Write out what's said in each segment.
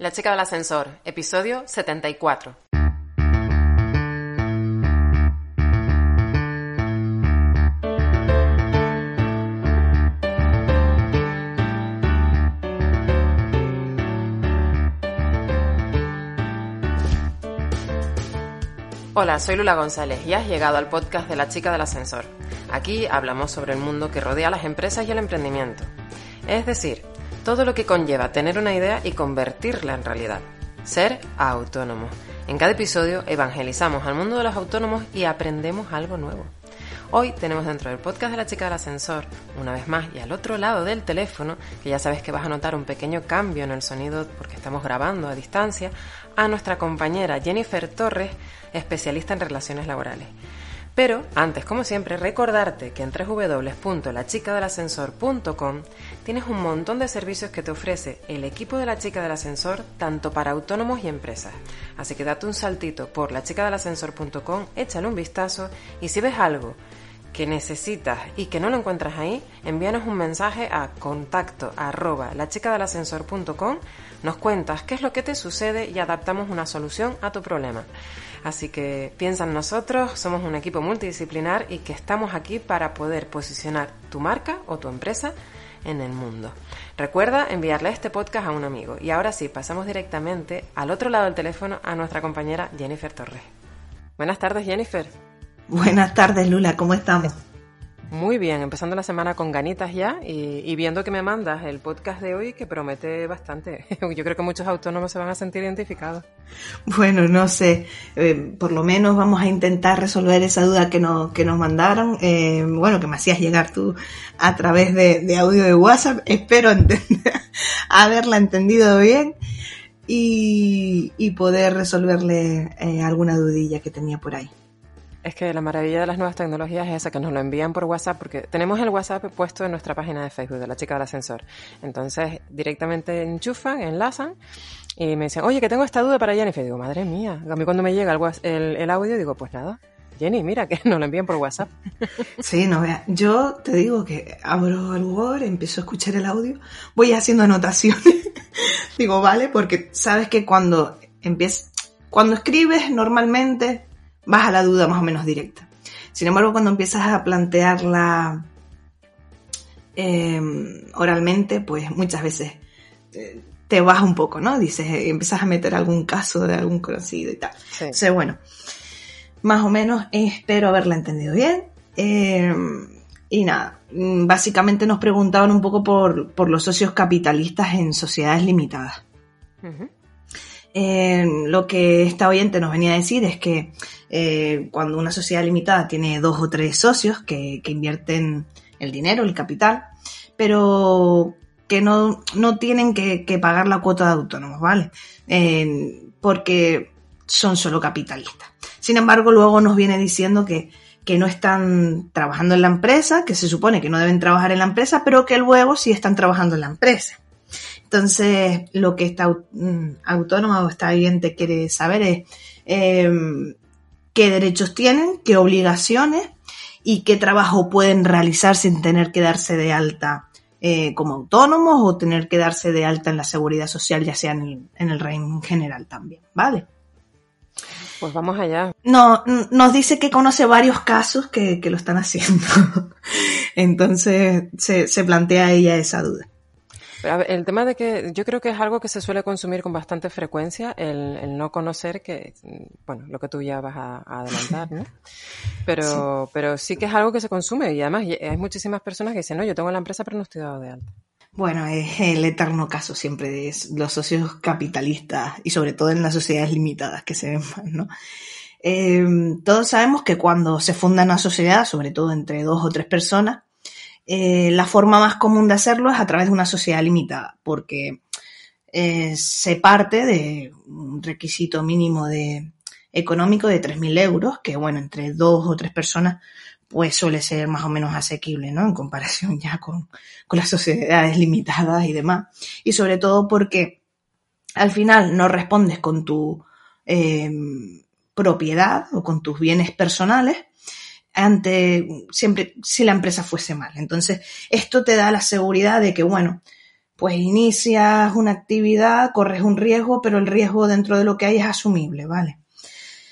La chica del ascensor, episodio 74. Hola, soy Lula González y has llegado al podcast de La chica del ascensor. Aquí hablamos sobre el mundo que rodea a las empresas y el emprendimiento. Es decir, todo lo que conlleva tener una idea y convertirla en realidad. Ser autónomo. En cada episodio evangelizamos al mundo de los autónomos y aprendemos algo nuevo. Hoy tenemos dentro del podcast de la chica del ascensor, una vez más, y al otro lado del teléfono, que ya sabes que vas a notar un pequeño cambio en el sonido porque estamos grabando a distancia, a nuestra compañera Jennifer Torres, especialista en relaciones laborales. Pero antes, como siempre, recordarte que en www.lachicadelascensor.com tienes un montón de servicios que te ofrece el equipo de la chica del ascensor, tanto para autónomos y empresas. Así que date un saltito por lachicadelascensor.com, échale un vistazo y si ves algo que necesitas y que no lo encuentras ahí, envíanos un mensaje a contacto arroba lachicadelascensor.com, nos cuentas qué es lo que te sucede y adaptamos una solución a tu problema. Así que piensa en nosotros, somos un equipo multidisciplinar y que estamos aquí para poder posicionar tu marca o tu empresa en el mundo. Recuerda enviarle este podcast a un amigo. Y ahora sí, pasamos directamente al otro lado del teléfono a nuestra compañera Jennifer Torres. Buenas tardes, Jennifer. Buenas tardes, Lula, ¿cómo estamos? Muy bien, empezando la semana con ganitas ya y, viendo que me mandas el podcast de hoy que promete bastante. Yo creo que muchos autónomos se van a sentir identificados. Bueno, no sé, eh, por lo menos vamos a intentar resolver esa duda que, no, que nos mandaron, eh, bueno, que me hacías llegar tú a través de, audio de WhatsApp. Espero haberla entendido bien y, poder resolverle eh, alguna dudilla que tenía por ahí. Es que la maravilla de las nuevas tecnologías es esa, que nos lo envían por WhatsApp, porque tenemos el WhatsApp puesto en nuestra página de Facebook de la chica del ascensor. Entonces, directamente enchufan, enlazan y me dicen, oye, que tengo esta duda para Jennifer. Y digo, madre mía, a mí cuando me llega el, el, audio digo, pues nada, Jenny, mira, que nos lo envían por WhatsApp. Sí, no vea. Yo te digo que abro el Word, empiezo a escuchar el audio, voy haciendo anotaciones. digo, vale, porque sabes que cuando empiezas, cuando escribes normalmente vas a la duda más o menos directa. Sin embargo, cuando empiezas a plantearla em, oralmente, pues muchas veces eh, te vas un poco, ¿no? Dices, eh, empiezas a meter algún caso de algún conocido y tal. Sí. Entonces, bueno, más o menos espero haberla entendido bien. Em, y nada, mm, básicamente nos preguntaban un poco por, los socios capitalistas en sociedades limitadas. Eh, lo que esta oyente nos venía a decir es que eh, cuando una sociedad limitada tiene dos o tres socios que, invierten el dinero, el capital, pero que no, tienen que, pagar la cuota de autónomos, ¿vale? Eh, porque son solo capitalistas. Sin embargo, luego nos viene diciendo que, que no están trabajando en la empresa, que se supone que no deben trabajar en la empresa, pero que luego sí están trabajando en la empresa. Entonces, lo que esta mm, autónoma o esta oyente quiere saber es em, qué derechos tienen, qué obligaciones y qué trabajo pueden realizar sin tener que darse de alta eh, como autónomos o tener que darse de alta en la seguridad social, ya sea en el, en el régimen general también, ¿vale? Pues vamos allá. No, nos dice que conoce varios casos que, lo están haciendo. Entonces se, se plantea ella esa duda el tema de que yo creo que es algo que se suele consumir con bastante frecuencia, el, no conocer que, bueno, lo que tú ya vas a, adelantar, ¿no? Pero sí. pero sí que es algo que se consume y además hay muchísimas personas que dicen, no, yo tengo la empresa pero no estoy dado de alta. Bueno, es el eterno caso siempre de los socios capitalistas y sobre todo en las sociedades limitadas que se ven más, ¿no? Eh, todos sabemos que cuando se funda una sociedad, sobre todo entre dos o tres personas, eh, la forma más común de hacerlo es a través de una sociedad limitada, porque eh, se parte de un requisito mínimo de económico de 3.000 euros, que bueno, entre dos o tres personas pues suele ser más o menos asequible, ¿no? En comparación ya con, con las sociedades limitadas y demás. Y sobre todo porque al final no respondes con tu eh, propiedad o con tus bienes personales ante siempre si la empresa fuese mal. Entonces, esto te da la seguridad de que, bueno, pues inicias una actividad, corres un riesgo, pero el riesgo dentro de lo que hay es asumible, ¿vale?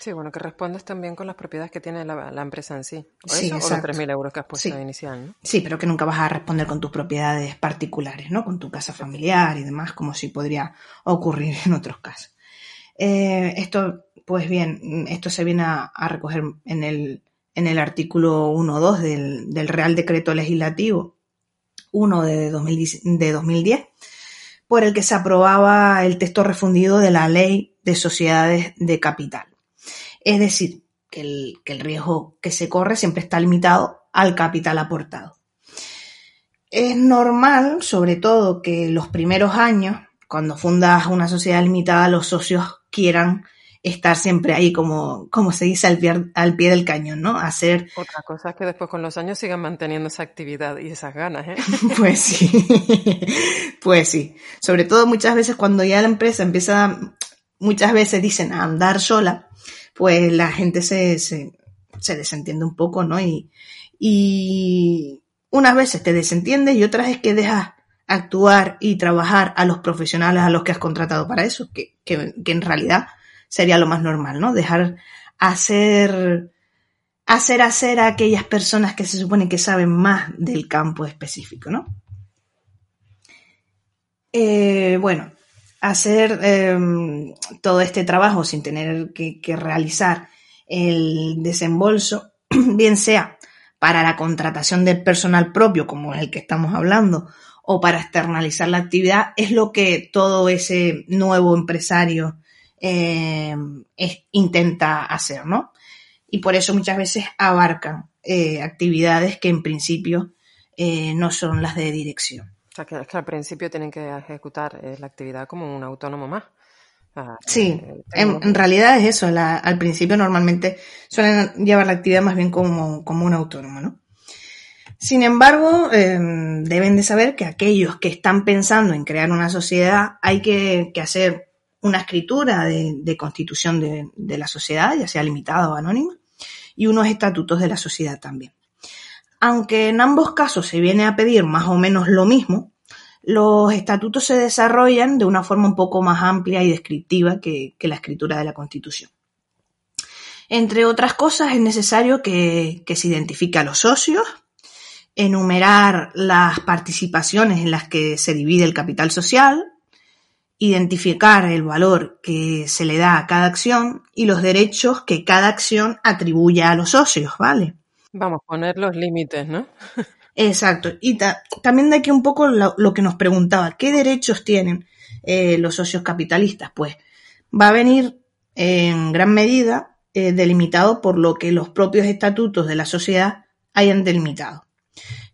Sí, bueno, que respondes también con las propiedades que tiene la, empresa en sí. ¿O sí, eso, o los 3.000 euros que has puesto inicial, ¿no? Sí, pero que nunca vas a responder con tus propiedades particulares, ¿no? Con tu casa familiar y demás, como si podría ocurrir en otros casos. Eh, esto, pues bien, esto se viene a, recoger en el, en el artículo 1.2 del, del Real Decreto Legislativo 1 de 2010, de 2010, por el que se aprobaba el texto refundido de la Ley de Sociedades de Capital. Es decir, que el, riesgo que se corre siempre está limitado al capital aportado. Es normal, sobre todo, que los primeros años, cuando fundas una sociedad limitada, los socios quieran estar siempre ahí, como, como se dice, al pie, al pie del cañón, ¿no? Hacer... Otra cosa es que después con los años sigan manteniendo esa actividad y esas ganas, ¿eh? pues sí, pues sí. Sobre todo muchas veces cuando ya la empresa empieza, muchas veces dicen a andar sola, pues la gente se, se, desentiende un poco, ¿no? Y, y unas veces te desentiendes y otras es que dejas actuar y trabajar a los profesionales a los que has contratado para eso, que, que, en realidad sería lo más normal, ¿no? Dejar hacer, hacer hacer a aquellas personas que se supone que saben más del campo específico, ¿no? Eh, bueno, hacer em, todo este trabajo sin tener que, realizar el desembolso, bien sea para la contratación del personal propio, como el que estamos hablando, o para externalizar la actividad, es lo que todo ese nuevo empresario em, intenta hacer, ¿no? Y por eso muchas veces abarcan eh, actividades que en principio eh, no son las de dirección. O sea, que es que al principio tienen que ejecutar eh, la actividad como un autónomo más. sí, eh, en, realidad es eso. al principio normalmente suelen llevar la actividad más bien como, como un autónomo, ¿no? Sin embargo, em, deben de saber que aquellos que están pensando en crear una sociedad hay que, hacer una escritura de, constitución de, la sociedad, ya sea limitada o anónima, y unos estatutos de la sociedad también. Aunque en ambos casos se viene a pedir más o menos lo mismo, los estatutos se desarrollan de una forma un poco más amplia y descriptiva que, la escritura de la Constitución. Entre otras cosas, es necesario que, se identifique a los socios, enumerar las participaciones en las que se divide el capital social, identificar el valor que se le da a cada acción y los derechos que cada acción atribuye a los socios, ¿vale? Vamos, a poner los límites, ¿no? Exacto. Y también de aquí un poco lo, que nos preguntaba, ¿qué derechos tienen eh, los socios capitalistas? Pues va a venir en gran medida eh, delimitado por lo que los propios estatutos de la sociedad hayan delimitado.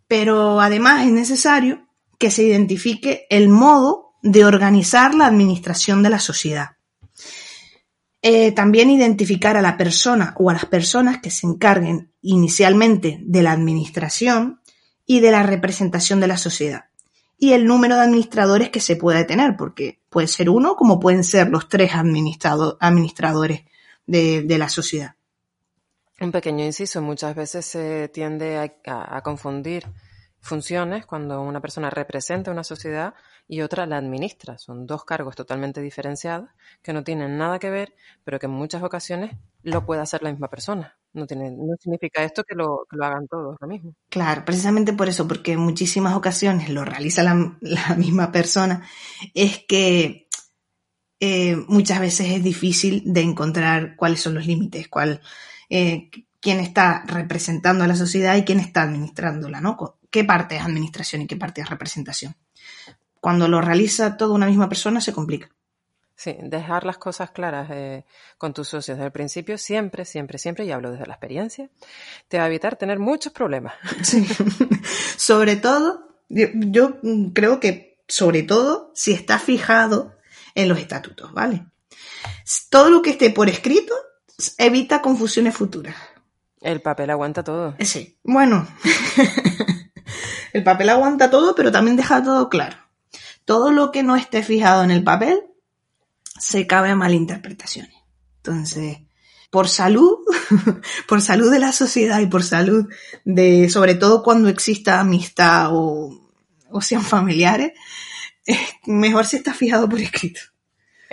Pero además es necesario que se identifique el modo de organizar la administración de la sociedad. Eh, también identificar a la persona o a las personas que se encarguen inicialmente de la administración y de la representación de la sociedad. Y el número de administradores que se pueda tener, porque puede ser uno como pueden ser los tres administradores de, la sociedad. Un pequeño inciso, muchas veces se tiende a confundir funciones cuando una persona representa una sociedad y otra la administra. Son dos cargos totalmente diferenciados que no tienen nada que ver, pero que en muchas ocasiones lo puede hacer la misma persona. No, tiene, no significa esto que lo, hagan todos lo mismo. Claro, precisamente por eso, porque en muchísimas ocasiones lo realiza la, misma persona, es que eh, muchas veces es difícil de encontrar cuáles son los límites, cuál, eh, quién está representando a la sociedad y quién está administrándola, ¿no? qué parte es administración y qué parte es representación. Cuando lo realiza toda una misma persona se complica. Sí, dejar las cosas claras eh, con tus socios desde el principio, siempre, siempre, siempre, y hablo desde la experiencia, te va a evitar tener muchos problemas. Sí. Sobre todo, yo, creo que sobre todo si está fijado en los estatutos, ¿vale? Todo lo que esté por escrito evita confusiones futuras. El papel aguanta todo. Sí, bueno, el papel aguanta todo, pero también deja todo claro. Todo lo que no esté fijado en el papel se cabe a malinterpretaciones. Entonces, por salud, por salud de la sociedad y por salud de, sobre todo cuando exista amistad o, o sean familiares, mejor si está fijado por escrito.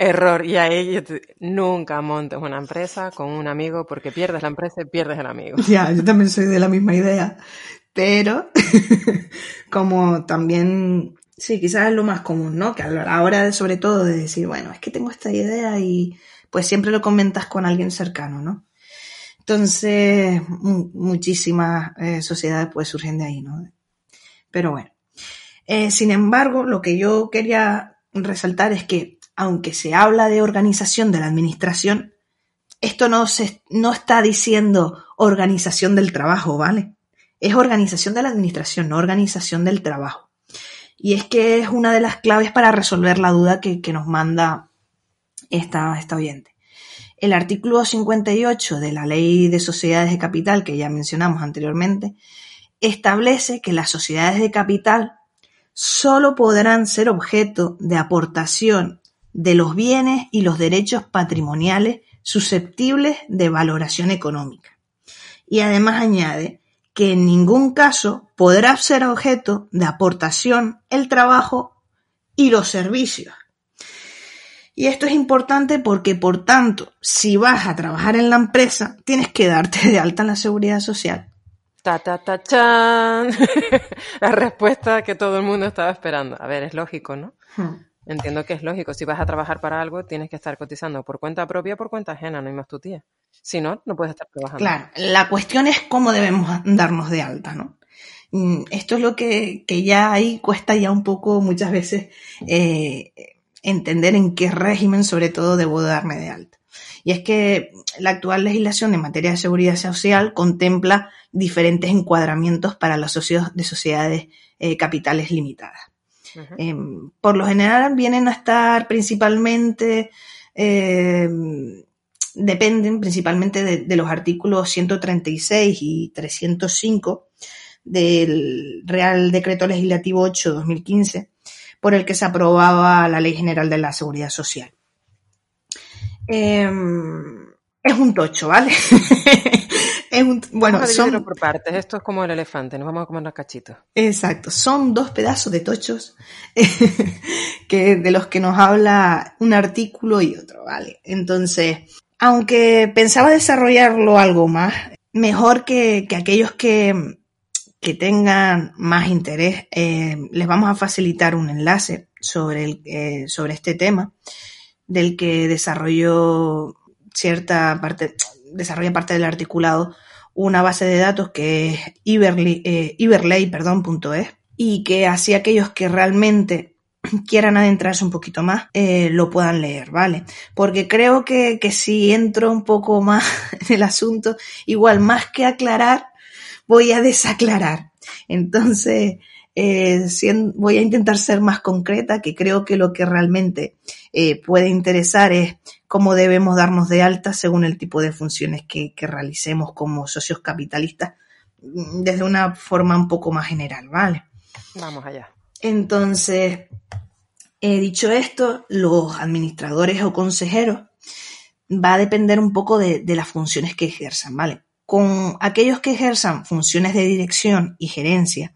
Error, y ahí nunca montes una empresa con un amigo porque pierdes la empresa y pierdes el amigo. Ya, yo también soy de la misma idea, pero como también, sí, quizás es lo más común, ¿no? Que a la hora de, sobre todo, de decir, bueno, es que tengo esta idea y pues siempre lo comentas con alguien cercano, ¿no? Entonces, muchísimas eh, sociedades pues surgen de ahí, ¿no? Pero bueno. Eh, sin embargo, lo que yo quería resaltar es que aunque se habla de organización de la administración, esto no, se, no está diciendo organización del trabajo, ¿vale? Es organización de la administración, no organización del trabajo. Y es que es una de las claves para resolver la duda que, nos manda esta, esta oyente. El artículo 58 de la Ley de Sociedades de Capital, que ya mencionamos anteriormente, establece que las sociedades de capital solo podrán ser objeto de aportación de los bienes y los derechos patrimoniales susceptibles de valoración económica. Y además añade que en ningún caso podrá ser objeto de aportación el trabajo y los servicios. Y esto es importante porque, por tanto, si vas a trabajar en la empresa, tienes que darte de alta en la seguridad social. Ta, ta, ta, chan. la respuesta que todo el mundo estaba esperando. A ver, es lógico, ¿no? Hmm. Entiendo que es lógico. Si vas a trabajar para algo, tienes que estar cotizando por cuenta propia por cuenta ajena, no hay más tu tía. Si no, no puedes estar trabajando. Claro, la cuestión es cómo debemos darnos de alta, ¿no? Mm, esto es lo que, ya ahí cuesta ya un poco muchas veces eh, entender en qué régimen sobre todo debo darme de alta. Y es que la actual legislación en materia de seguridad social contempla diferentes encuadramientos para los socios de sociedades eh, capitales limitadas. Em, por lo general vienen a estar principalmente, em, dependen principalmente de, los artículos 136 y 305 del Real Decreto Legislativo 8-2015, por el que se aprobaba la Ley General de la Seguridad Social. Em, es un tocho, ¿vale? bueno, son por partes. Esto es como el elefante, nos vamos a comer los cachitos. Exacto, son dos pedazos de tochos que de los que nos habla un artículo y otro, ¿vale? Entonces, aunque pensaba desarrollarlo algo más, mejor que, aquellos que, que tengan más interés, eh, les vamos a facilitar un enlace sobre, el, eh, sobre este tema del que desarrolló cierta parte, desarrolla parte del articulado una base de datos que es Iberley, eh, y que así aquellos que realmente quieran adentrarse un poquito más, eh, lo puedan leer, ¿vale? Porque creo que, que si entro un poco más en el asunto, igual más que aclarar, voy a desaclarar. Entonces, eh, voy a intentar ser más concreta, que creo que lo que realmente eh, puede interesar es cómo debemos darnos de alta según el tipo de funciones que, realicemos como socios capitalistas mm, desde una forma un poco más general, ¿vale? Vamos allá. Entonces, he dicho esto, los administradores o consejeros va a depender un poco de, de las funciones que ejerzan, ¿vale? Con aquellos que ejerzan funciones de dirección y gerencia,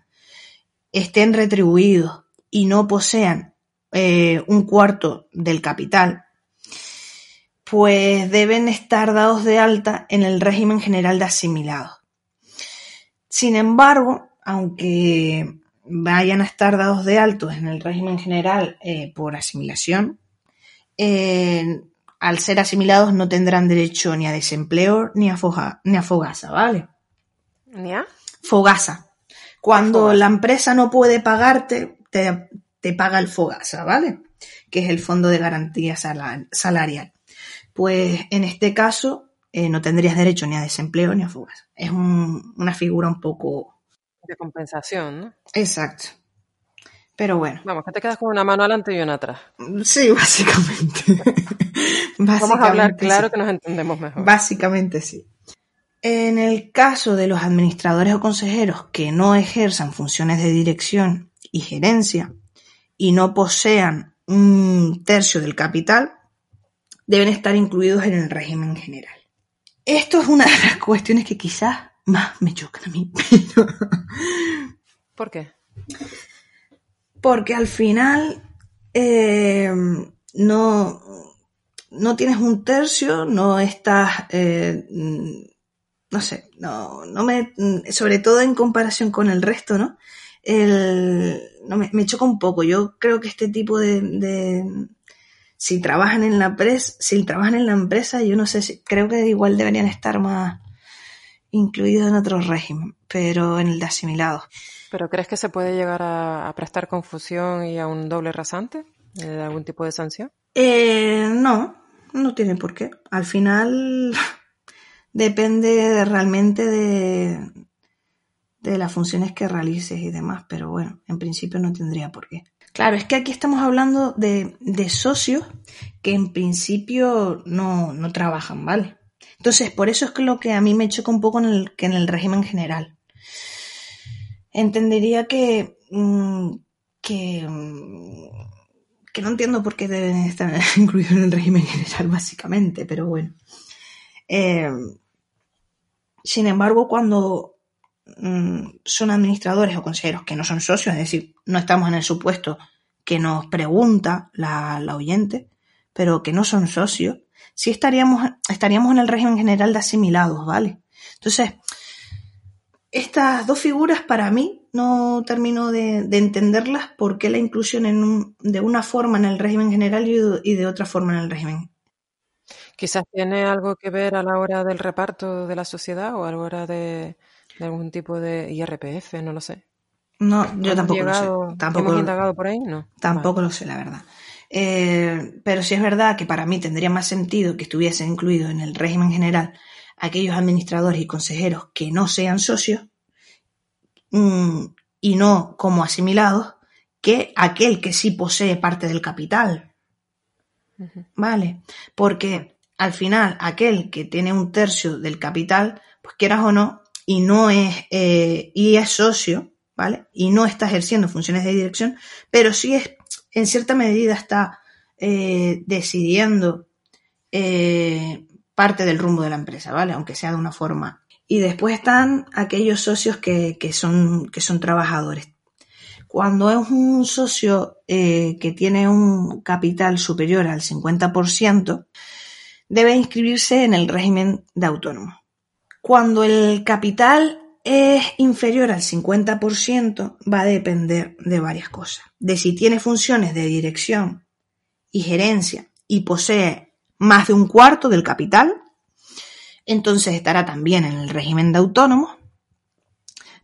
estén retribuidos y no posean eh, un cuarto del capital, pues deben estar dados de alta en el régimen general de asimilados. Sin embargo, aunque vayan a estar dados de alto en el régimen general eh, por asimilación, eh, al ser asimilados no tendrán derecho ni a desempleo ni a, ni a fogasa, ¿vale? ¿Ni a? Fogasa. Cuando la empresa no puede pagarte, te, paga el FOGASA, ¿vale? Que es el Fondo de Garantía Salarial. Pues en este caso eh, no tendrías derecho ni a desempleo ni a FOGASA. Es una figura un poco... De compensación, ¿no? Exacto. Pero bueno. Vamos, que te quedas con una mano adelante y una atrás. Sí, básicamente. Vamos a hablar claro que nos entendemos mejor. Básicamente sí. En el caso de los administradores o consejeros que no ejerzan funciones de dirección y gerencia y no posean un tercio del capital, deben estar incluidos en el régimen general. Esto es una de las cuestiones que quizás más me chocan a mí. ¿Por qué? Porque al final eh, no, no tienes un tercio, no estás, eh, no sé, no, no me, sobre todo en comparación con el resto, ¿no? El, no me, me choca un poco. Yo creo que este tipo de, de si trabajan en la empresa, si trabajan en la empresa, yo no sé si, creo que igual deberían estar más incluidos en otro régimen, pero en el de asimilados. ¿Pero crees que se puede llegar a, a prestar confusión y a un doble rasante? ¿De algún tipo de sanción? Eh, no, no tiene por qué. Al final depende realmente de, de las funciones que realices y demás, pero bueno, en principio no tendría por qué. Claro, es que aquí estamos hablando de, de socios que en principio no, no, trabajan, ¿vale? Entonces, por eso es que lo que a mí me choca un poco en el, que en el régimen general. Entendería que, mmm, que, mmm, que no entiendo por qué deben estar incluidos en el régimen general, básicamente, pero bueno. Eh, sin embargo, cuando son administradores o consejeros que no son socios, es decir, no estamos en el supuesto que nos pregunta la, la oyente, pero que no son socios, sí estaríamos, estaríamos en el régimen general de asimilados, ¿vale? Entonces, estas dos figuras para mí no termino de, de entenderlas por qué la inclusión en un, de una forma en el régimen general y de otra forma en el régimen. Quizás tiene algo que ver a la hora del reparto de la sociedad o a la hora de, de algún tipo de IRPF, no lo sé. No, yo tampoco llegado, lo sé. Tampoco, ¿Hemos indagado por ahí? No. Tampoco vale. lo sé, la verdad. Eh, pero sí es verdad que para mí tendría más sentido que estuviesen incluidos en el régimen general aquellos administradores y consejeros que no sean socios mmm, y no como asimilados que aquel que sí posee parte del capital. Uh -huh. ¿Vale? Porque al final aquel que tiene un tercio del capital, pues quieras o no, y no es, eh, y es socio, ¿vale? Y no está ejerciendo funciones de dirección, pero sí es, en cierta medida está eh, decidiendo eh, parte del rumbo de la empresa, ¿vale? Aunque sea de una forma. Y después están aquellos socios que, que son, que son trabajadores. Cuando es un socio que tiene un capital superior al 50%, debe inscribirse en el régimen de autónomo. Cuando el capital es inferior al 50%, va a depender de varias cosas. De si tiene funciones de dirección y gerencia y posee más de un cuarto del capital, entonces estará también en el régimen de autónomo.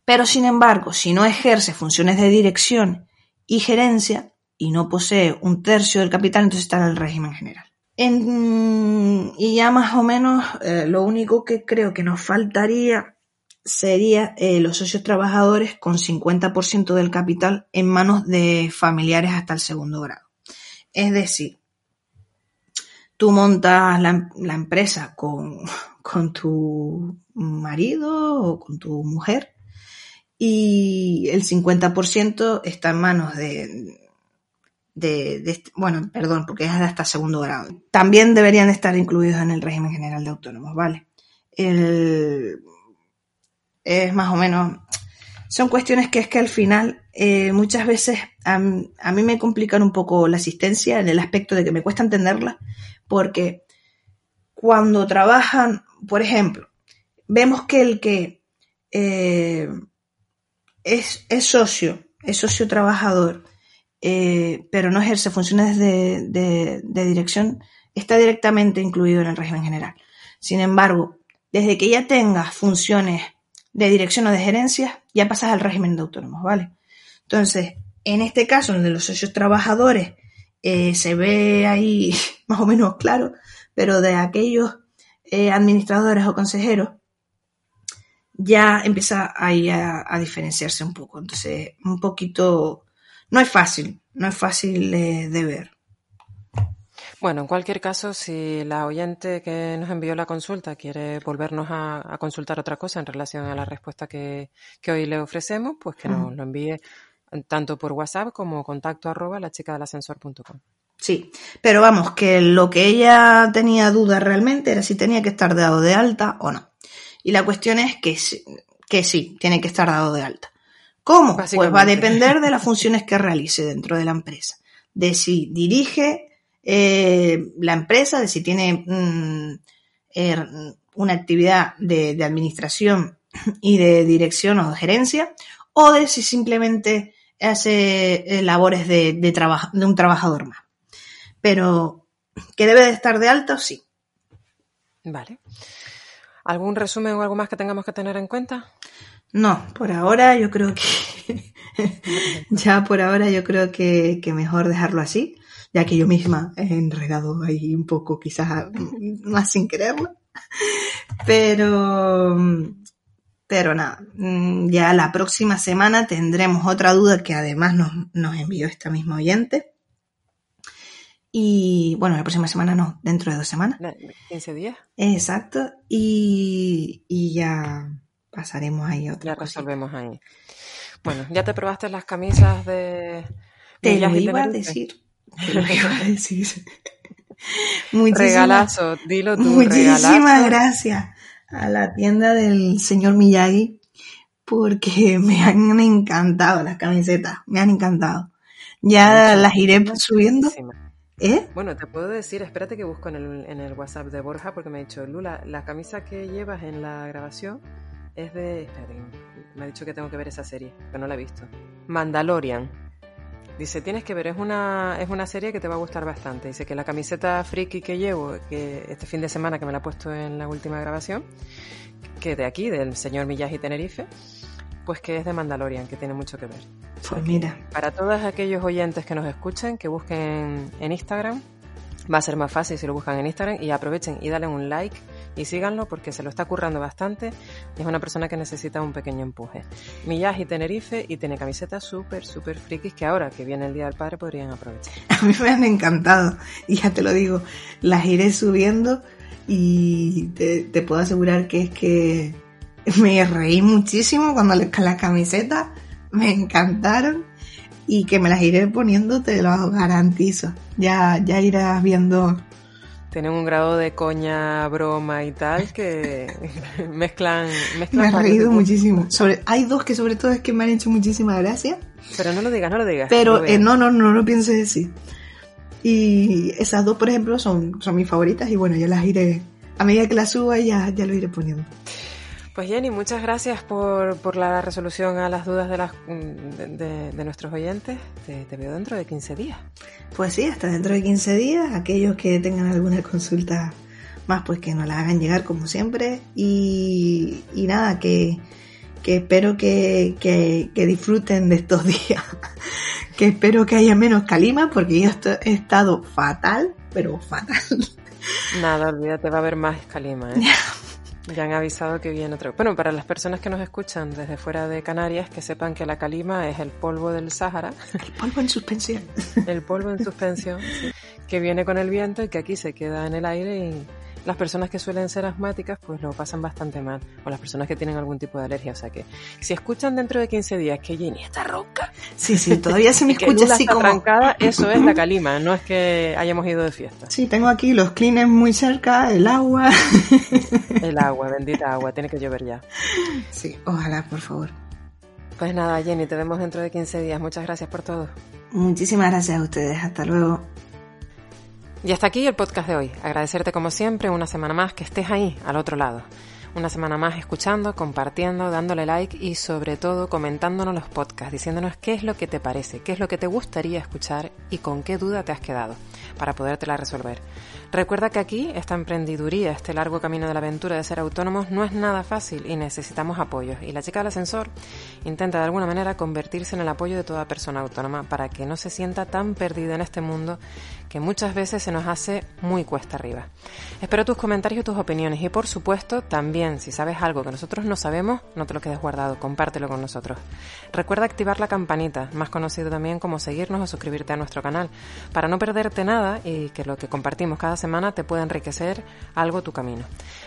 Pero sin embargo, si no ejerce funciones de dirección y gerencia y no posee un tercio del capital, entonces estará en el régimen general. Y ya más o menos eh, lo único que creo que nos faltaría sería eh, los socios trabajadores con 50% del capital en manos de familiares hasta el segundo grado. Es decir, tú montas la, la empresa con, con, tu marido o con tu mujer y el 50% está en manos de, de, de, bueno, perdón, porque es hasta segundo grado. También deberían estar incluidos en el régimen general de autónomos, ¿vale? Es más o menos, son cuestiones que es que al final eh, muchas veces a, a, mí me complican un poco la asistencia en el aspecto de que me cuesta entenderla, porque cuando trabajan, por ejemplo, vemos que el que eh, es, es socio, es socio trabajador, eh, pero no ejerce funciones de, dirección, está directamente incluido en el régimen general. Sin embargo, desde que ya tengas funciones de dirección o de gerencia, ya pasas al régimen de autónomos, ¿vale? Entonces, en este caso, en el de los socios trabajadores, eh, se ve ahí más o menos claro, pero de aquellos eh, administradores o consejeros, ya empieza ahí a diferenciarse un poco. Entonces, un poquito no es fácil, no es fácil de ver. Bueno, en cualquier caso, si la oyente que nos envió la consulta quiere volvernos a, consultar otra cosa en relación a la respuesta que, hoy le ofrecemos, pues que nos lo envíe tanto por WhatsApp como contacto arroba la chica del ascensor.com. Sí, pero vamos, que lo que ella tenía duda realmente era si tenía que estar dado de alta o no. Y la cuestión es que, que sí, tiene que estar dado de alta. ¿Cómo? Pues va a depender de las funciones que realice dentro de la empresa. De si dirige eh, la empresa, de si tiene mm, er, una actividad de, administración y de dirección o de gerencia, o de si simplemente hace eh, labores de, de un trabajador más. Pero que debe de estar de alto, sí. Vale. ¿Algún resumen o algo más que tengamos que tener en cuenta? No, por ahora yo creo que ya por ahora yo creo que mejor dejarlo así ya que yo misma he enredado ahí un poco, quizás más sin quererlo. Pero, pero nada, mm, ya la próxima semana tendremos otra duda que además nos, nos envió esta misma oyente. Y bueno, la próxima semana no, dentro de dos semanas. 15 días. Exacto. Y, y ya pasaremos ahí a otra. Ya resolvemos ahí. Bueno, ¿ya te probaste las camisas de... Te lo iba a decir. lo iba a decir. regalazo, dilo tú. Muchísimas gracias a la tienda del señor Miyagi porque me han encantado las camisetas, me han encantado. Ya las iré subiendo. ¿Eh? Bueno, te puedo decir, espérate que busco en el, en el WhatsApp de Borja porque me ha dicho, Lula, la camisa que llevas en la grabación es de... Espérate, me ha dicho que tengo que ver esa serie, que no la he visto. Mandalorian. Dice, tienes que ver, es una, es una serie que te va a gustar bastante. Dice que la camiseta friki que llevo, que este fin de semana que me la he puesto en la última grabación, que de aquí, del señor Miyagi Tenerife, pues que es de Mandalorian, que tiene mucho que ver. Pues mira. Para todos aquellos oyentes que nos escuchen, que busquen en Instagram, va a ser más fácil si lo buscan en Instagram y aprovechen y dale un like y síganlo porque se lo está currando bastante y es una persona que necesita un pequeño empuje. Miyagi Tenerife y tiene camisetas súper, súper frikis que ahora que viene el Día del Padre podrían aprovechar. A mí me han encantado y ya te lo digo, las iré subiendo y te, puedo asegurar que es que me reí muchísimo cuando las camisetas, me encantaron y que me las iré poniendo, te lo garantizo. Ya, ya irás viendo tienen un grado de coña, broma y tal que mezclan, Me he reído muchísimo. Sobre, hay dos que sobre todo es que me han hecho muchísima gracia. Pero no lo digas, no lo digas. Pero eh, no, no, no lo pienses decir. Y esas dos, por ejemplo, son, son mis favoritas y bueno, ya las iré, a medida que las suba ya, ya lo iré poniendo. Pues Jenny, muchas gracias por, por la resolución a las dudas de, las, de, de, nuestros oyentes. Te, te, veo dentro de 15 días. Pues sí, hasta dentro de 15 días. Aquellos que tengan alguna consulta más, pues que nos la hagan llegar como siempre. Y, y nada, que, que espero que, que, que, disfruten de estos días. que espero que haya menos calima porque yo he estado fatal, pero fatal. Nada, olvídate, va a haber más calima. ¿eh? Ya han avisado que viene otro. Bueno, para las personas que nos escuchan desde fuera de Canarias, que sepan que la calima es el polvo del Sáhara. El polvo en suspensión. El polvo en suspensión, que viene con el viento y que aquí se queda en el aire y las personas que suelen ser asmáticas pues lo pasan bastante mal, o las personas que tienen algún tipo de alergia, o sea que si escuchan dentro de 15 días que Jenny está ronca, sí, sí, todavía se me escucha así como trancada, eso es la calima, no es que hayamos ido de fiesta. Sí, tengo aquí los clines muy cerca, el agua. El agua, bendita agua, tiene que llover ya. Sí, ojalá, por favor. Pues nada, Jenny, te vemos dentro de 15 días. Muchas gracias por todo. Muchísimas gracias a ustedes. Hasta luego. Y hasta aquí el podcast de hoy. Agradecerte como siempre una semana más que estés ahí, al otro lado. Una semana más escuchando, compartiendo, dándole like y sobre todo comentándonos los podcasts, diciéndonos qué es lo que te parece, qué es lo que te gustaría escuchar y con qué duda te has quedado para podértela resolver. Recuerda que aquí esta emprendiduría, este largo camino de la aventura de ser autónomos no es nada fácil y necesitamos apoyos. Y la chica del ascensor intenta de alguna manera convertirse en el apoyo de toda persona autónoma para que no se sienta tan perdida en este mundo que muchas veces se nos hace muy cuesta arriba. Espero tus comentarios y tus opiniones y por supuesto también si sabes algo que nosotros no sabemos, no te lo quedes guardado, compártelo con nosotros. Recuerda activar la campanita, más conocido también como seguirnos o suscribirte a nuestro canal, para no perderte nada y que lo que compartimos cada semana te pueda enriquecer algo tu camino.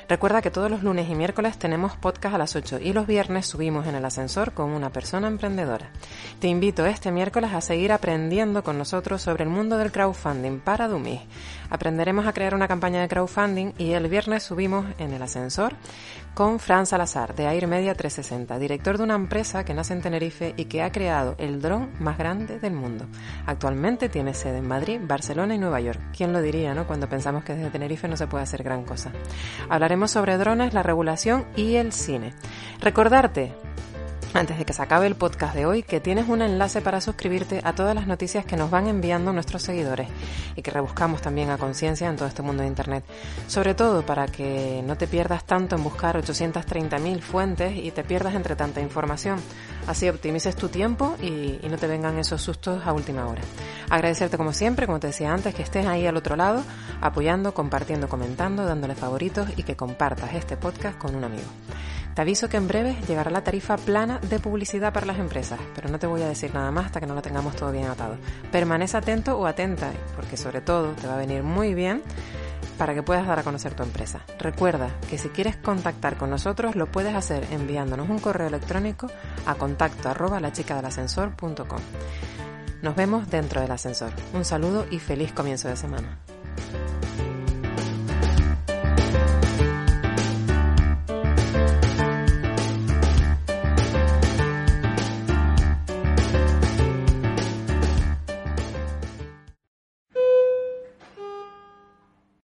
Recuerda que todos los lunes y miércoles tenemos podcast a las 8 y los viernes subimos en el ascensor con una persona emprendedora. Te invito este miércoles a seguir aprendiendo con nosotros sobre el mundo del crowdfunding para Dummies. Aprenderemos a crear una campaña de crowdfunding y el viernes subimos en el ascensor con Fran Salazar de Air Media 360, director de una empresa que nace en Tenerife y que ha creado el dron más grande del mundo. Actualmente tiene sede en Madrid, Barcelona y Nueva York. ¿Quién lo diría, no? Cuando pensamos que desde Tenerife no se puede hacer gran cosa. Hablaremos sobre drones, la regulación y el cine. Recordarte antes de que se acabe el podcast de hoy, que tienes un enlace para suscribirte a todas las noticias que nos van enviando nuestros seguidores y que rebuscamos también a conciencia en todo este mundo de Internet. Sobre todo para que no te pierdas tanto en buscar 830.000 fuentes y te pierdas entre tanta información. Así optimices tu tiempo y, y no te vengan esos sustos a última hora. Agradecerte como siempre, como te decía antes, que estés ahí al otro lado, apoyando, compartiendo, comentando, dándole favoritos y que compartas este podcast con un amigo. Te aviso que en breve llegará la tarifa plana de publicidad para las empresas, pero no te voy a decir nada más hasta que no lo tengamos todo bien atado. Permanece atento o atenta, porque sobre todo te va a venir muy bien para que puedas dar a conocer tu empresa. Recuerda que si quieres contactar con nosotros lo puedes hacer enviándonos un correo electrónico a contacto arroba nos vemos dentro del ascensor. Un saludo y feliz comienzo de semana.